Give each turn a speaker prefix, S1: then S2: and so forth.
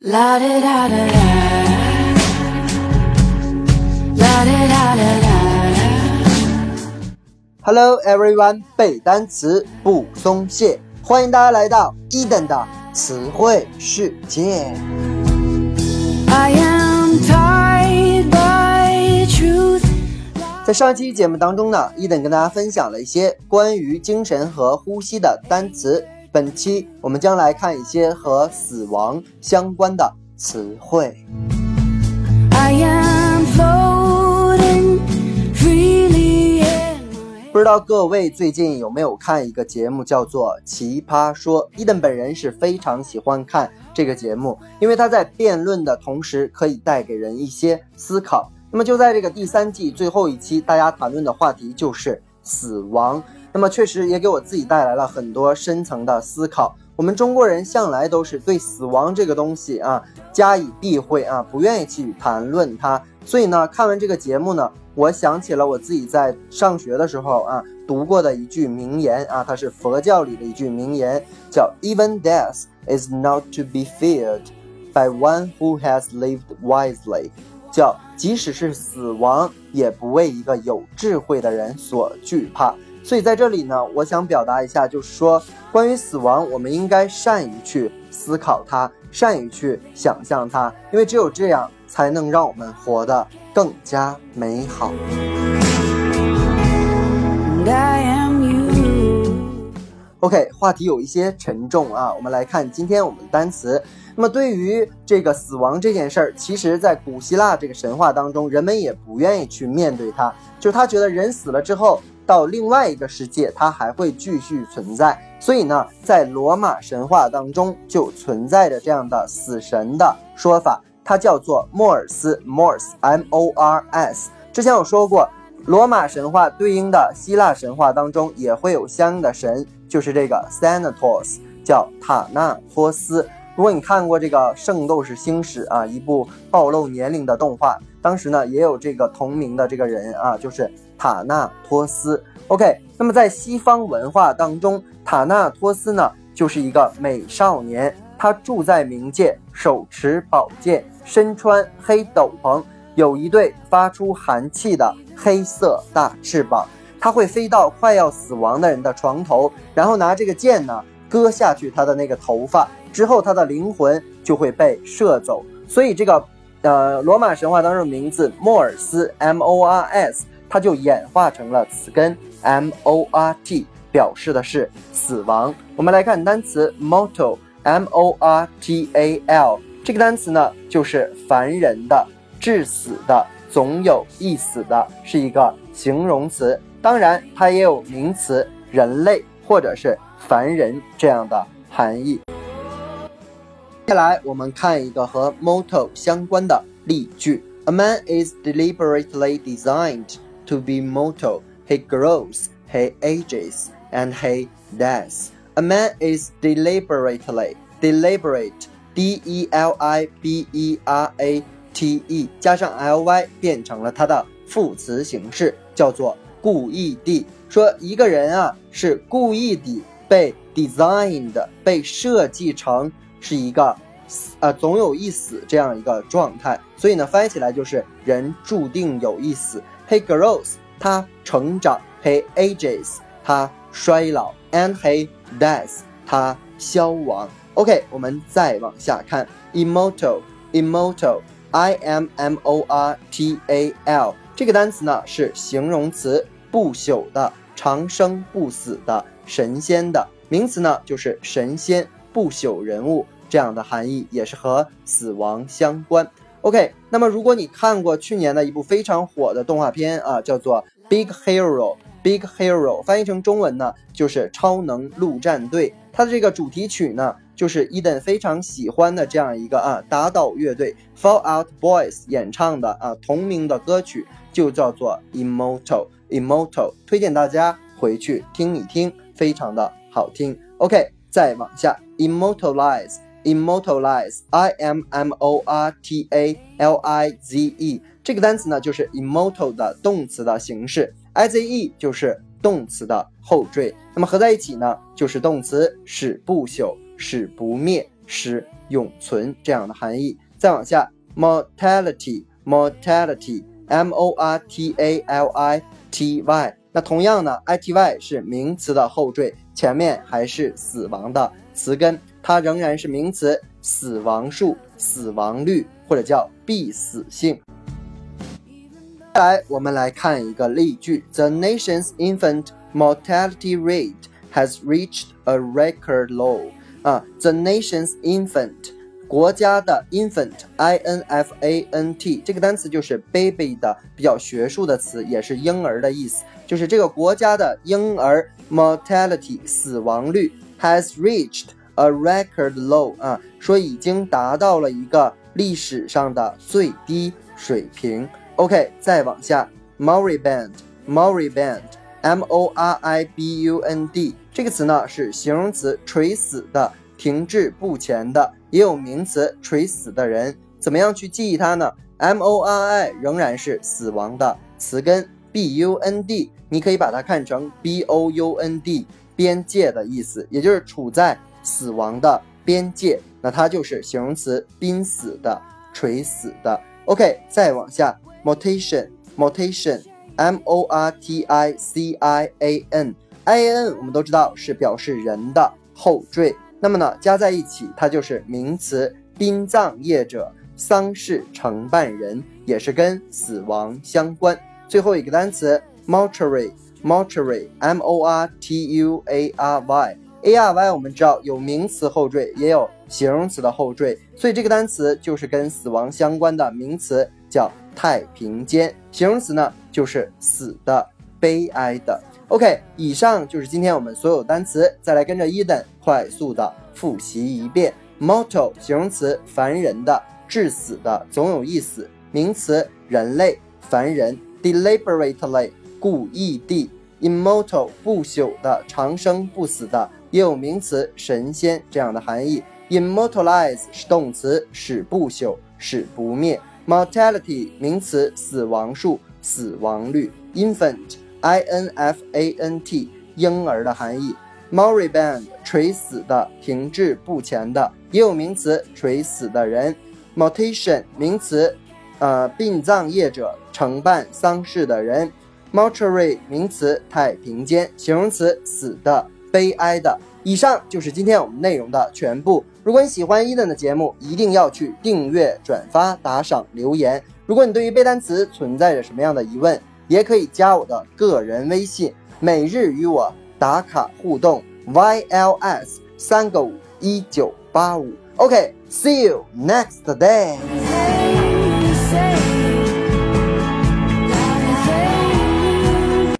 S1: Da da.
S2: Hello everyone，背单词不松懈，欢迎大家来到一等的词汇世界。
S1: I am tied by truth.
S2: 在上期节目当中呢，一等跟大家分享了一些关于精神和呼吸的单词。本期我们将来看一些和死亡相关的词汇。
S1: I am floating my
S2: 不知道各位最近有没有看一个节目，叫做《奇葩说》。伊登本人是非常喜欢看这个节目，因为他在辩论的同时可以带给人一些思考。那么就在这个第三季最后一期，大家谈论的话题就是死亡。那么确实也给我自己带来了很多深层的思考。我们中国人向来都是对死亡这个东西啊加以避讳啊，不愿意去谈论它。所以呢，看完这个节目呢，我想起了我自己在上学的时候啊读过的一句名言啊，它是佛教里的一句名言，叫 “Even death is not to be feared by one who has lived wisely”，叫即使是死亡，也不为一个有智慧的人所惧怕。所以在这里呢，我想表达一下，就是说关于死亡，我们应该善于去思考它，善于去想象它，因为只有这样才能让我们活得更加美好。
S1: I am you.
S2: OK，话题有一些沉重啊，我们来看今天我们的单词。那么对于这个死亡这件事儿，其实在古希腊这个神话当中，人们也不愿意去面对它，就是他觉得人死了之后，到另外一个世界，它还会继续存在。所以呢，在罗马神话当中就存在着这样的死神的说法，它叫做莫尔斯 （Mors），M O R S。之前有说过，罗马神话对应的希腊神话当中也会有相应的神，就是这个 Thanatos，叫塔纳托斯。如果你看过这个《圣斗士星矢》啊，一部暴露年龄的动画，当时呢也有这个同名的这个人啊，就是塔纳托斯。OK，那么在西方文化当中，塔纳托斯呢就是一个美少年，他住在冥界，手持宝剑，身穿黑斗篷，有一对发出寒气的黑色大翅膀。他会飞到快要死亡的人的床头，然后拿这个剑呢割下去他的那个头发，之后他的灵魂就会被射走。所以这个呃罗马神话当中的名字莫尔斯 M O R S，它就演化成了词根 M O R T，表示的是死亡。我们来看单词 mortal M O R T A L，这个单词呢就是凡人的、致死的、总有一死的，是一个形容词。当然，它也有名词人类或者是凡人这样的含义。接下来我们看一个和 motto 相关的例句：A man is deliberately designed to be mortal. He grows, he ages, and he dies. A man is deliberately deliberate, d e l i b e r a t e 加上 l y 变成了它的副词形式，叫做故意地。说一个人啊是故意地被 designed 被设计成 是一个死呃总有一死这样一个状态，所以呢翻译起来就是人注定有一死。He grows 他成长，He ages 他衰老，and he dies 他消亡。OK，我们再往下看，immortal immortal I M M O R T A L 这个单词呢是形容词，不朽的、长生不死的、神仙的；名词呢就是神仙、不朽人物这样的含义，也是和死亡相关。OK，那么如果你看过去年的一部非常火的动画片啊，叫做《Big Hero》，Big Hero 翻译成中文呢就是超能陆战队。它的这个主题曲呢，就是伊登非常喜欢的这样一个啊打倒乐队 Fall Out Boys 演唱的啊同名的歌曲，就叫做 Immortal Immortal，推荐大家回去听一听，非常的好听。OK，再往下，Immortalize Immortalize I M M O R T A L I Z E 这个单词呢，就是 immortal 的动词的形式，I Z E 就是动词的后缀，那么合在一起呢，就是动词使不朽、使不灭使永存这样的含义。再往下，mortality，mortality，m o r t a l i t y。那同样呢，i t y 是名词的后缀，前面还是死亡的词根，它仍然是名词，死亡数、死亡率或者叫必死性。接下来我们来看一个例句：The nation's infant mortality rate has reached a record low. 啊，the nation's infant，国家的 infant，i n f a n t 这个单词就是 baby 的比较学术的词，也是婴儿的意思。就是这个国家的婴儿 mortality 死亡率 has reached a record low 啊，说已经达到了一个历史上的最低水平。OK，再往下，moribund，moribund，m o r i b u n d 这个词呢是形容词，垂死的、停滞不前的，也有名词，垂死的人。怎么样去记忆它呢？m o r i 仍然是死亡的词根，b u n d 你可以把它看成 b o u n d 边界的意思，也就是处在死亡的边界。那它就是形容词，濒死的、垂死的。OK，再往下，mortation，mortation，m o r t i c i a n。i a n 我们都知道是表示人的后缀，那么呢加在一起，它就是名词殡葬业者、丧事承办人，也是跟死亡相关。最后一个单词 mortuary，mortuary，m o r t u a r y，a r y 我们知道有名词后缀，也有形容词的后缀，所以这个单词就是跟死亡相关的名词，叫太平间。形容词呢就是死的、悲哀的。OK，以上就是今天我们所有单词，再来跟着伊登快速的复习一遍。Mortal 形容词，凡人的、致死的，总有一死。名词，人类，凡人。Deliberately 故意地。Immortal 不朽的，长生不死的，也有名词，神仙这样的含义。Immortalize 是动词，使不朽，使不灭。Mortality 名词，死亡数，死亡率。Infant i n f a n t 婴儿的含义，moribund 垂死的、停滞不前的，也有名词垂死的人，mortician 名词，呃，殡葬业者、承办丧事的人，mortuary 名词太平间，形容词死的、悲哀的。以上就是今天我们内容的全部。如果你喜欢伊登的节目，一定要去订阅、转发、打赏、留言。如果你对于背单词存在着什么样的疑问，也可以加我的个人微信，每日与我打卡互动，YLS 三个五一九八五。OK，see you next day。